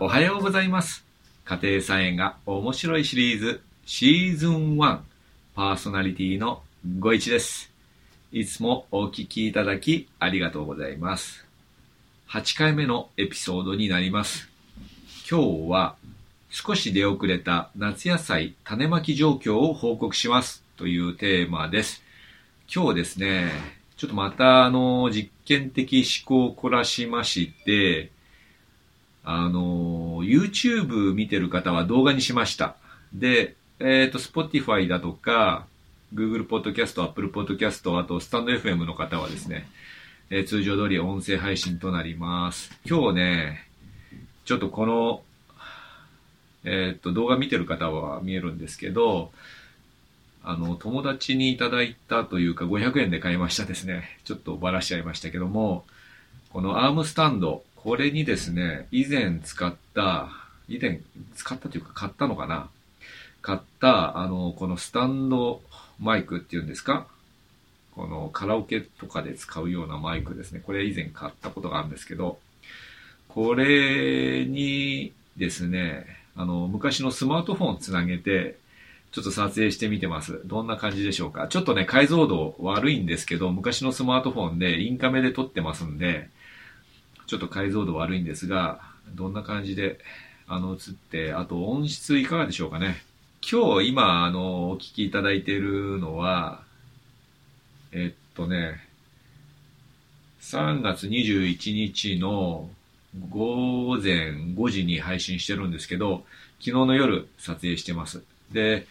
おはようございます。家庭菜園が面白いシリーズシーズン1パーソナリティのご一です。いつもお聞きいただきありがとうございます。8回目のエピソードになります。今日は少し出遅れた夏野菜種まき状況を報告しますというテーマです。今日ですね、ちょっとまたあの実験的思考を凝らしまして、あの、YouTube 見てる方は動画にしました。で、えっ、と、Spotify だとか、Google Podcast、Apple Podcast、あと、スタンド FM の方はですね、えー通常通り音声配信となります。今日ね、ちょっとこの、えっ、と、動画見てる方は見えるんですけど、あの、友達にいただいたというか、500円で買いましたですね。ちょっとばらしちゃいましたけども、このアームスタンド、これにですね、以前使った、以前使ったというか買ったのかな買った、あの、このスタンドマイクっていうんですか？このカラオケとかで使うようなマイクですね。これ以前買ったことがあるんですけど、これにですね、あの、昔のスマートフォンつなげて、ちょっと撮影してみてます。どんな感じでしょうか？ちょっとね、解像度悪いんですけど、昔のスマートフォンでインカメで撮ってますんで、ちょっと解像度悪いんですが、どんな感じで、あの、映って、あと音質いかがでしょうかね。今日、今、あの、お聞きいただいているのは、えっとね、3月21日の午前5時に配信してるんですけど、昨日の夜撮影してます。で、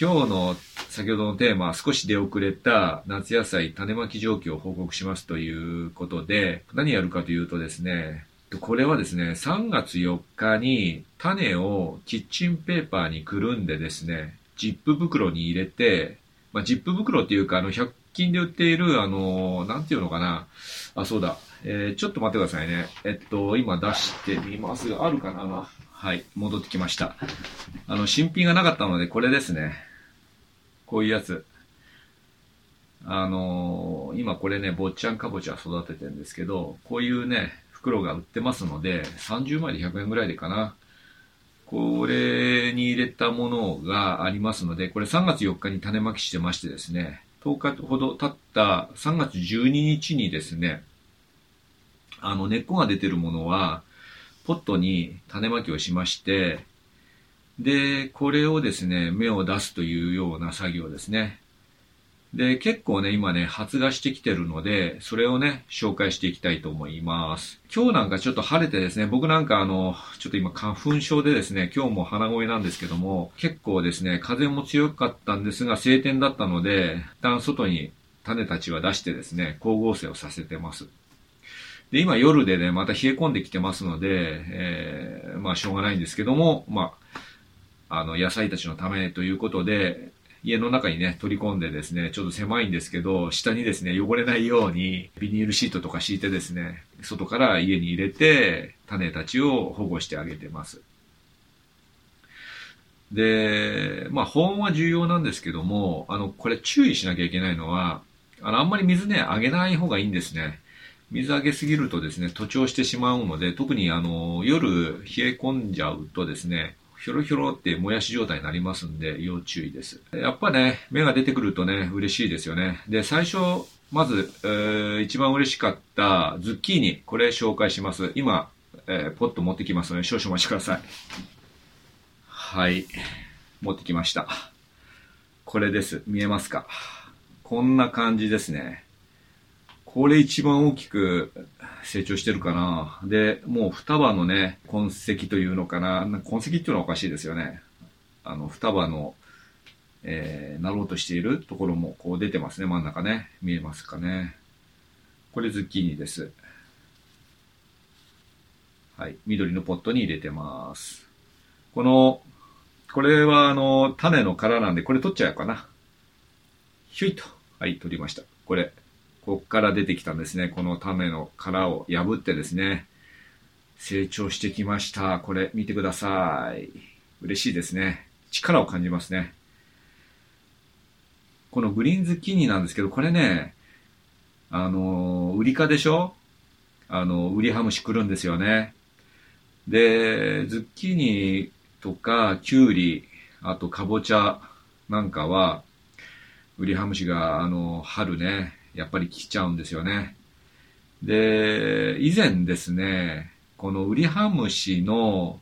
今日の先ほどのテーマ少し出遅れた夏野菜種まき状況を報告しますということで、何やるかというとですね、これはですね、3月4日に種をキッチンペーパーにくるんでですね、ジップ袋に入れて、まあ、ジップ袋っていうか、あの、100均で売っている、あの、なんていうのかな。あ、そうだ。えーちょっと待ってくださいね。えっと、今出してみますが、あるかなはい、戻ってきました。あの、新品がなかったので、これですね。こういうやつ。あのー今これね、坊ちゃんかぼちゃ育ててるんですけど、こういうね、袋が売ってますので、30枚で100円ぐらいでかな。これに入れたものがありますので、これ3月4日に種まきしてましてですね、10日ほど経った3月12日にですね、あの根っこが出てるものは、ポットに種まきをしまして、で、これをですね、芽を出すというような作業ですね。で、結構ね、今ね、発芽してきてるので、それをね、紹介していきたいと思います。今日なんかちょっと晴れてですね、僕なんかあの、ちょっと今花粉症でですね、今日も鼻声なんですけども、結構ですね、風も強かったんですが、晴天だったので、一旦外に種たちは出してですね、光合成をさせてます。で、今夜でね、また冷え込んできてますので、えーまあしょうがないんですけども、まあ、あの、野菜たちのためということで、家の中にね、取り込んでですね、ちょっと狭いんですけど、下にですね、汚れないように、ビニールシートとか敷いてですね、外から家に入れて、種たちを保護してあげてます。で、まあ、保温は重要なんですけども、あの、これ注意しなきゃいけないのは、あの、あんまり水ね、あげない方がいいんですね。水あげすぎるとですね、徒長してしまうので、特にあの、夜冷え込んじゃうとですね、ひょろひょろってもやし状態になりますんで、要注意です。やっぱね、芽が出てくるとね、嬉しいですよね。で、最初、まず、えー一番嬉しかったズッキーニ、これ紹介します。今、えーポット持ってきますので、少々お待ちください。はい。持ってきました。これです。見えますか？こんな感じですね。これ一番大きく成長してるかな。で、もう双葉のね、痕跡というのかな。痕跡っていうのはおかしいですよね。あの、双葉の、えー、なろうとしているところもこう出てますね、真ん中ね。見えますかね。これズッキーニです。はい。緑のポットに入れてます。この、これはあの、種の殻なんで、これ取っちゃうかな。ひゅいと。はい、取りました。これ、こっから出てきたんですね。この種の殻を破ってですね、成長してきました。これ、見てください。嬉しいですね。力を感じますね。このグリーンズッキニなんですけど、これね、あの、ウリ科でしょ？あの、ウリハムシ来るんですよね。で、ズッキーニとか、キュウリ、あとかぼちゃなんかは、ウリハムシが、あの、春ね、やっぱり来ちゃうんですよね。で、以前ですね、このウリハムシの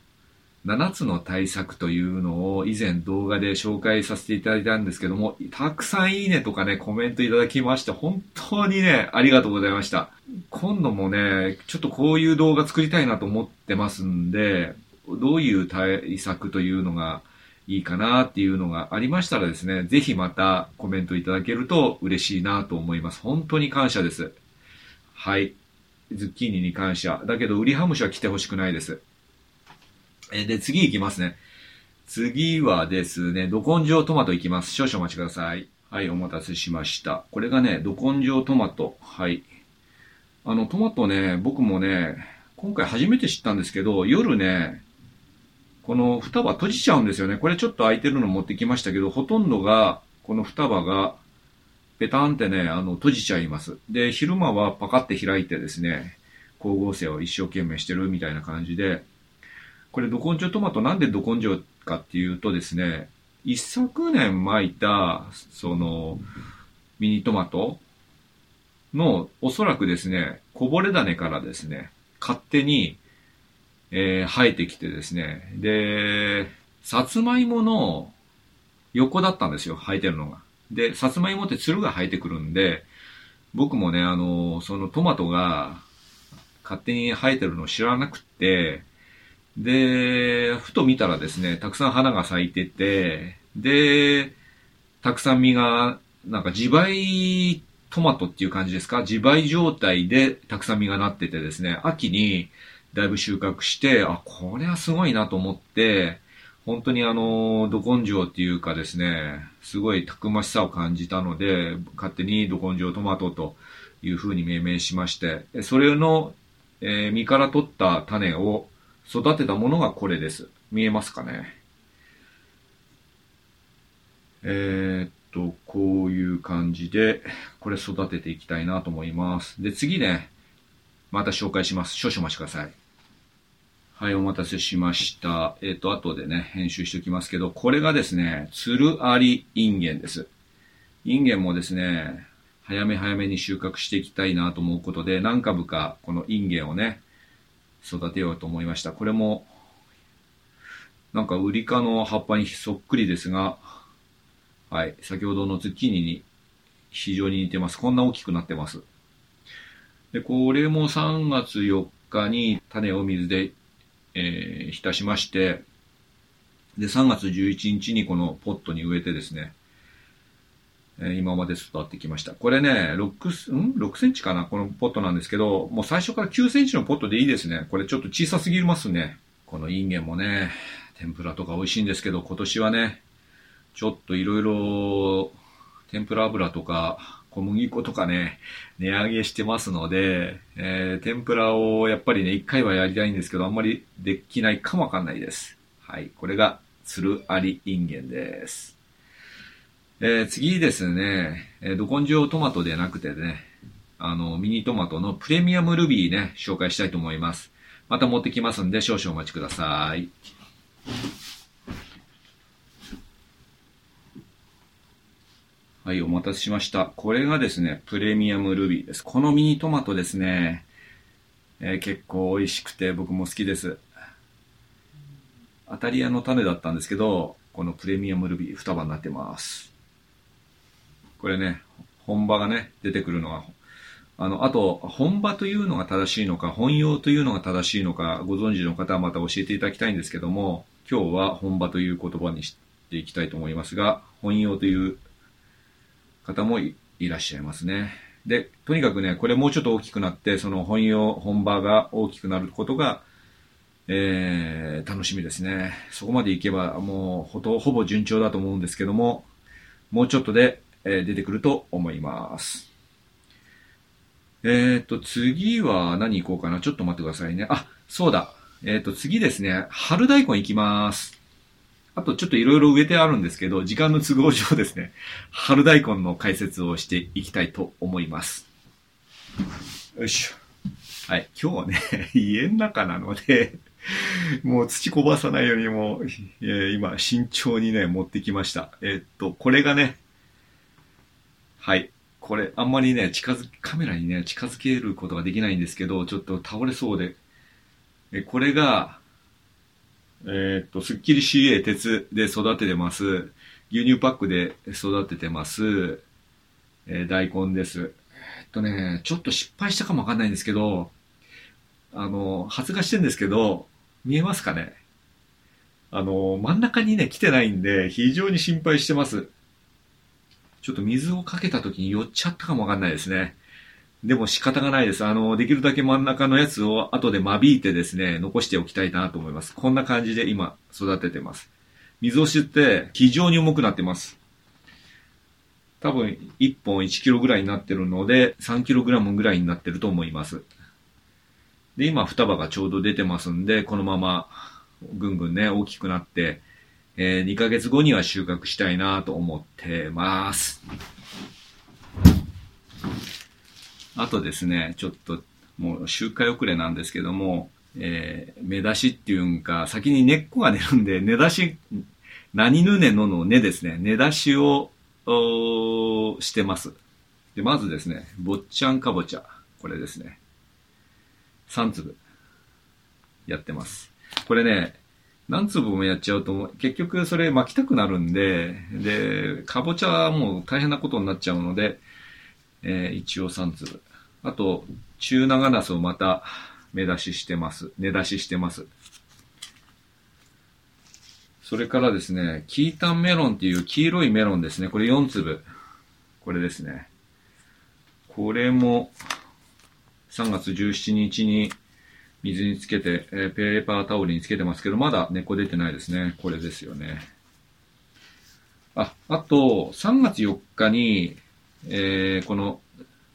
7つの対策というのを以前動画で紹介させていただいたんですけども、たくさんいいねとかね、コメントいただきまして、本当にね、ありがとうございました。今度もね、ちょっとこういう動画作りたいなと思ってますんで、どういう対策というのがいいかなっていうのがありましたらですね、ぜひまたコメントいただけると嬉しいなと思います。本当に感謝です。はい。ズッキーニに感謝。だけど、ウリハムシは来てほしくないです。えで、次行きますね。次はですね、ど根性トマト行きます。少々お待ちください。はい、お待たせしました。これがね、ど根性トマト。はい。あの、トマトね、僕もね、今回初めて知ったんですけど、夜ね、この双葉閉じちゃうんですよね。これちょっと開いてるの持ってきましたけど、ほとんどが、この双葉が、ペタンってね、あの、閉じちゃいます。で、昼間はパカって開いてですね、光合成を一生懸命してるみたいな感じで、これ、ど根性トマトなんでど根性かっていうとですね、一昨年巻いた、その、ミニトマトの、おそらくですね、こぼれ種からですね、勝手にえー、生えてきてですね。で、さつまいもの横だったんですよ、生えてるのが。で、さつまいもってつるが生えてくるんで、僕もね、あの、そのトマトが勝手に生えてるのを知らなくって、で、ふと見たらですね、たくさん花が咲いてて、で、たくさん実が、なんか自培トマトっていう感じですか？自培状態でたくさん実がなっててですね、秋にだいぶ収穫して、あ、これはすごいなと思って、本当にあの、ど根性っていうかですね、すごいたくましさを感じたので、勝手にど根性トマトというふうに命名しまして、それの、えー、実から取った種を育てたものがこれです。見えますかね？えー、っと、こういう感じで、これ育てていきたいなと思います。で、次ね、また紹介します。少々お待ちください。はい、お待たせしました。えっ、ー、と、後でね、編集しておきますけど、これがですね、つるありインゲンです。インゲンもですね、早め早めに収穫していきたいなと思うことで、何株かこのインゲンをね、育てようと思いました。これも、なんかウリ科の葉っぱにそっくりですが、はい、先ほどのズッキーニに非常に似てます。こんな大きくなってます。で、これも3月4日に種を水でえー、浸しまして、で、3月11日にこのポットに植えてですね、え、今まで育ってきました。これね、6、ん ?6 センチかな？このポットなんですけど、もう最初から9センチのポットでいいですね。これちょっと小さすぎますね。このインゲンもね、天ぷらとか美味しいんですけど、今年はね、ちょっといろいろ天ぷら油とか小麦粉とかね、値上げしてますので、えー、天ぷらをやっぱりね、一回はやりたいんですけど、あんまりできないかもわかんないです。はい。これが、つるありインゲンです。えー、次ですね、えー、ど根性トマトでなくてね、あの、ミニトマトのプレミアムルビーね、紹介したいと思います。また持ってきますんで、少々お待ちください。はい、お待たせしました。これがですね、プレミアムルビーです。このミニトマトですね、えー、結構美味しくて僕も好きです。当たり屋の種だったんですけど、このプレミアムルビー双葉になってます。これね、本場がね、出てくるのは、あの、あと、本場というのが正しいのか、本用というのが正しいのか、ご存知の方はまた教えていただきたいんですけども、今日は本場という言葉にしていきたいと思いますが、本用という方もいらっしゃいますね。で、とにかくね、これもうちょっと大きくなって、その本用、本場が大きくなることが、えー、楽しみですね。そこまでいけば、もうほと、ほぼ順調だと思うんですけども、もうちょっとで、えー、出てくると思います。えっ、ー、と、次は何行こうかな。ちょっと待ってくださいね。あ、そうだ。えっ、ー、と、次ですね。春大根行きます。あとちょっといろいろ植えてあるんですけど、時間の都合上ですね、春大根の解説をしていきたいと思います。よいしょ。はい、今日はね、家の中なのでもう土こぼさないようにもう、えー今、慎重にね、持ってきました。えーっと、これがね、はい。これ、あんまりね、近づ、カメラにね、近づけることができないんですけど、ちょっと倒れそうで、えこれが、えーっと、スッキリ CA 鉄で育ててます。牛乳パックで育ててます。えー大根です。えーっとね、ちょっと失敗したかもわかんないんですけど、あの、発芽してんですけど、見えますかね？あの、真ん中にね、来てないんで、非常に心配してます。ちょっと水をかけた時に寄っちゃったかもわかんないですね。でも仕方がないです。あの、できるだけ真ん中のやつを後で間引いてですね、残しておきたいなと思います。こんな感じで今育ててます。水を吸って非常に重くなってます。多分1本1キロぐらいになってるので、3キログラムぐらいになってると思います。で、今双葉がちょうど出てますんで、このままぐんぐんね、大きくなって、えー2ヶ月後には収穫したいなと思ってます。あとですね、ちょっともう周回遅れなんですけども、えー、目出しっていうんか、先に根っこが出るんで、根出し、何ぬねのの根ですね、根出しをしてます。で、まずですね、坊ちゃんかぼちゃ、これですね。3粒やってます。これね、何粒もやっちゃうと、結局それ巻きたくなるんで、で、かぼちゃはもう大変なことになっちゃうので、えー一応3粒。あと、中長ナスをまた目出ししてます。根出ししてます。それからですね、キータンメロンっていう黄色いメロンですね。これ4粒。これですね。これも3月17日に水につけて、えーペーパータオルにつけてますけど、まだ根っこ出てないですね。これですよね。あ、あと、3月4日に、えーこの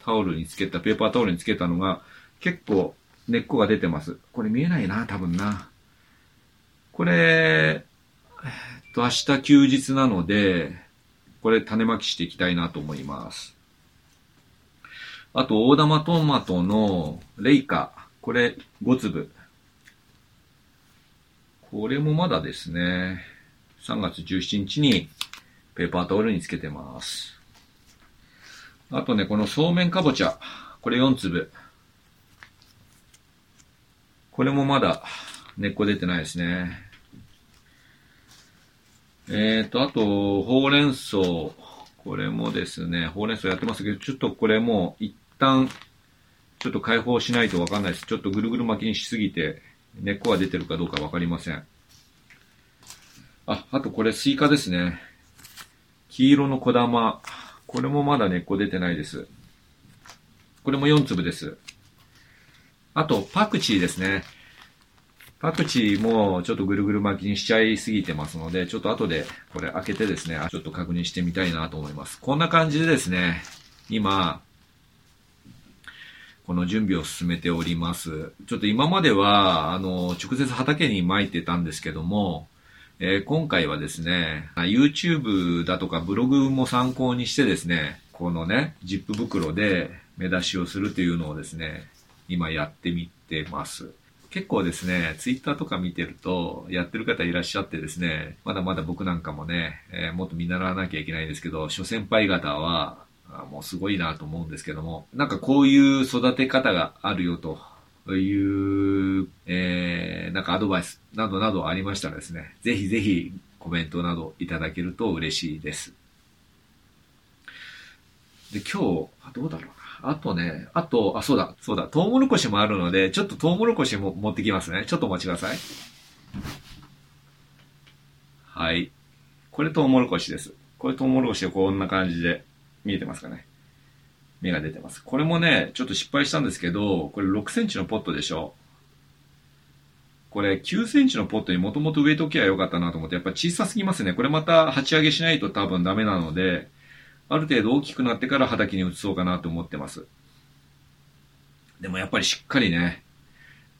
タオルにつけた、ペーパータオルにつけたのが、結構根っこが出てます。これ見えないな、多分な。これ、えっと、明日休日なので、これ種まきしていきたいなと思います。あと、大玉トマトのレイカ。これ5粒。これもまだですね。3月17日にペーパータオルにつけてます。あとね、このそうめんかぼちゃ。これ4粒。これもまだ根っこ出てないですね。えーと、あと、ほうれん草。これもですね、ほうれん草やってますけど、ちょっとこれも一旦、ちょっと解放しないとわかんないです。ちょっとぐるぐる巻きにしすぎて、根っこが出てるかどうかわかりません。あ、あとこれスイカですね。黄色の小玉。これもまだ根っこ出てないです。これも4粒です。あと、パクチーですね。パクチーもちょっとぐるぐる巻きにしちゃいすぎてますので、ちょっと後でこれ開けてですね、ちょっと確認してみたいなと思います。こんな感じでですね、今、この準備を進めております。ちょっと今までは、あの、直接畑に撒いてたんですけども、えー今回はですね、YouTube だとかブログも参考にしてですね、このね、ジップ袋で目出しをするというのをですね、今やってみてます。結構ですね、ツイッターとか見てると、やってる方いらっしゃってですね、まだまだ僕なんかもね、えーもっと見習わなきゃいけないんですけど、諸先輩方は、もうすごいなと思うんですけども、なんかこういう育て方があるよという、なんかアドバイスなどなどありましたらですね、ぜひぜひコメントなどいただけると嬉しいです。で、今日、どうだろうな。あとね、あと、あ、そうだ、そうだ、トウモロコシもあるので、ちょっとトウモロコシも持ってきますね。ちょっとお待ちください。はい。これトウモロコシです。これトウモロコシはこんな感じで見えてますかね。芽が出てます。これもね、ちょっと失敗したんですけど、これ6センチのポットでしょ。これ9センチのポットにもともと植えときゃよかったなと思って、やっぱ小さすぎますね。これまた鉢上げしないと多分ダメなので、ある程度大きくなってから畑に移そうかなと思ってます。でもやっぱりしっかりね、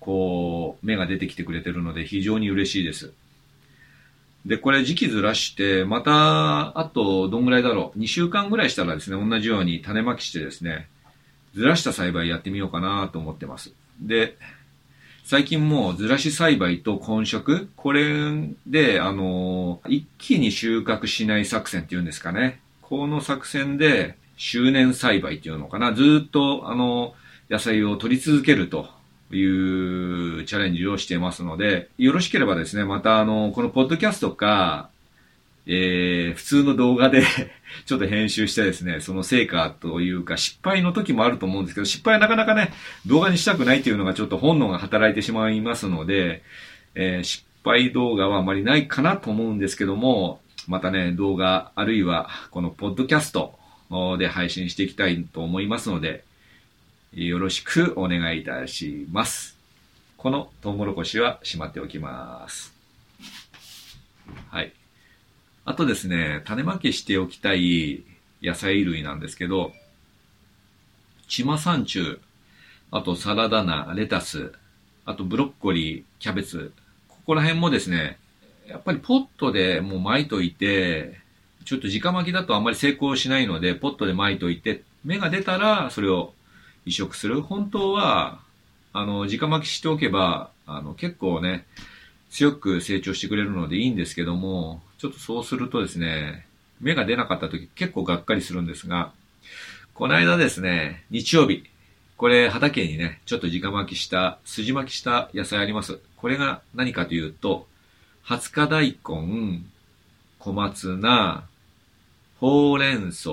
こう、芽が出てきてくれてるので非常に嬉しいです。で、これ時期ずらして、また、あと、どんぐらいだろう。2週間ぐらいしたらですね、同じように種まきしてですね、ずらした栽培やってみようかなと思ってます。で、最近もうずらし栽培と混植、これで、あの、一気に収穫しない作戦っていうんですかね。この作戦で、周年栽培っていうのかな。ずっと、あの、野菜を取り続けるというチャレンジをしていますので、よろしければですね、またあの、このポッドキャストか、えー、普通の動画で ちょっと編集してですね、その成果というか失敗の時もあると思うんですけど、失敗はなかなかね、動画にしたくないというのがちょっと本能が働いてしまいますので、えー、失敗動画はあまりないかなと思うんですけども、またね、動画、あるいはこのポッドキャストで配信していきたいと思いますので、よろしくお願いいたします。このトウモロコシはしまっておきます。はい。あとですね、種まきしておきたい野菜類なんですけど、チマサンチュ、あとサラダ菜、レタス、あとブロッコリー、キャベツ、ここら辺もですね、やっぱりポットでもう巻いといて、ちょっと直巻きだとあんまり成功しないので、ポットで巻いといて、芽が出たらそれを移植する。本当は、あの、直巻きしておけば、あの、結構ね、強く成長してくれるのでいいんですけども、ちょっとそうするとですね、芽が出なかった時結構がっかりするんですが、この間ですね、日曜日、これ畑にね、ちょっと直巻きした、筋巻きした野菜あります。これが何かというと、20日大根、小松菜、ほうれん草、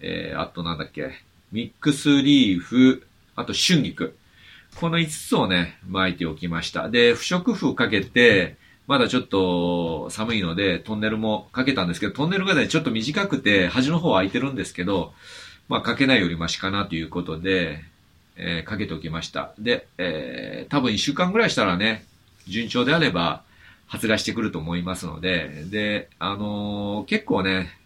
えー、あとなんだっけ、ミックスリーフ、あと春菊。この5つをね、巻いておきました。で、不織布かけて、まだちょっと寒いので、トンネルもかけたんですけど、トンネルがね、ちょっと短くて、端の方は空いてるんですけど、まあ、かけないよりマシかなということで、えー、かけておきました。で、えー、多分1週間ぐらいしたらね、順調であれば、発芽してくると思いますので、で、あのー、結構ね、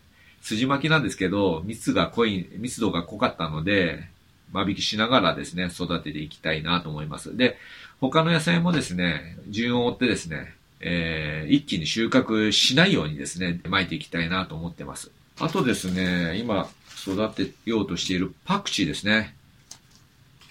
筋巻きなんですけど、密が濃い、密度が濃かったので、間引きしながらですね、育てていきたいなと思います。で、他の野菜もですね、順を追ってですね、えー、一気に収穫しないようにですね、巻いていきたいなと思ってます。あとですね、今育てようとしているパクチーですね。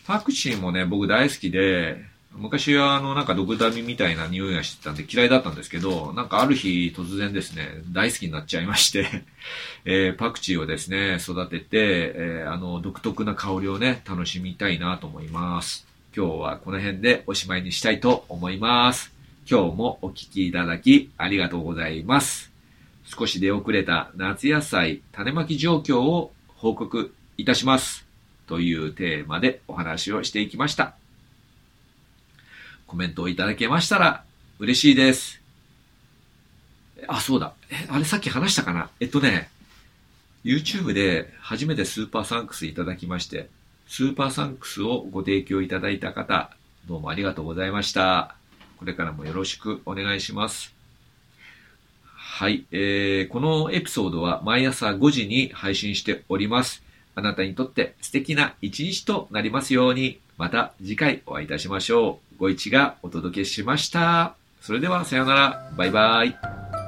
パクチーもね、僕大好きで、昔はあのなんか毒ダミみたいな匂いがしてたんで嫌いだったんですけど、なんかある日突然ですね、大好きになっちゃいまして えー、パクチーをですね、育てて、えー、あの独特な香りをね、楽しみたいなと思います。今日はこの辺でおしまいにしたいと思います。今日もお聴きいただきありがとうございます。少し出遅れた夏野菜種まき状況を報告いたします。というテーマでお話をしていきました。コメントをいただけましたら嬉しいです。あ、そうだ。え、あれさっき話したかな？えっとね、YouTube で初めてスーパーサンクスいただきまして、スーパーサンクスをご提供いただいた方、どうもありがとうございました。これからもよろしくお願いします。はい、えー、このエピソードは毎朝5時に配信しております。あなたにとって素敵な一日となりますように。また次回お会いいたしましょう。ご一がお届けしました。それではさようなら。バイバイ。